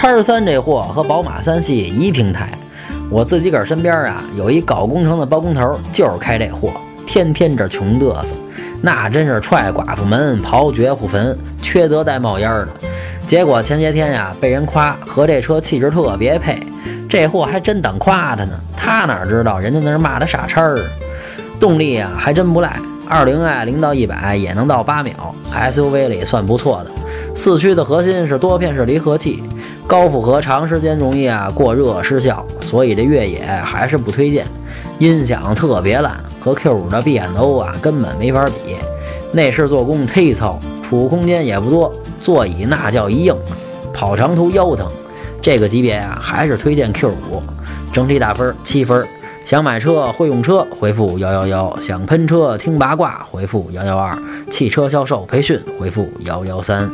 叉三这货和宝马三系一平台。我自己个儿身边啊，有一搞工程的包工头，就是开这货，天天这穷嘚瑟，那真是踹寡妇门，刨绝户坟，缺德带冒烟的。结果前些天呀，被人夸和这车气质特别配，这货还真当夸他呢。他哪知道人家那是骂他傻叉儿。动力啊，还真不赖，二零 i 零到一百也能到八秒，SUV 里算不错的。四驱的核心是多片式离合器。高负荷长时间容易啊过热失效，所以这越野还是不推荐。音响特别烂，和 Q5 的 B&O 啊根本没法比。内饰做工忒糙，储物空间也不多，座椅那叫一硬，跑长途腰疼。这个级别啊还是推荐 Q5。整体打分七分。想买车会用车回复幺幺幺，想喷车听八卦回复幺幺二，汽车销售培训回复幺幺三。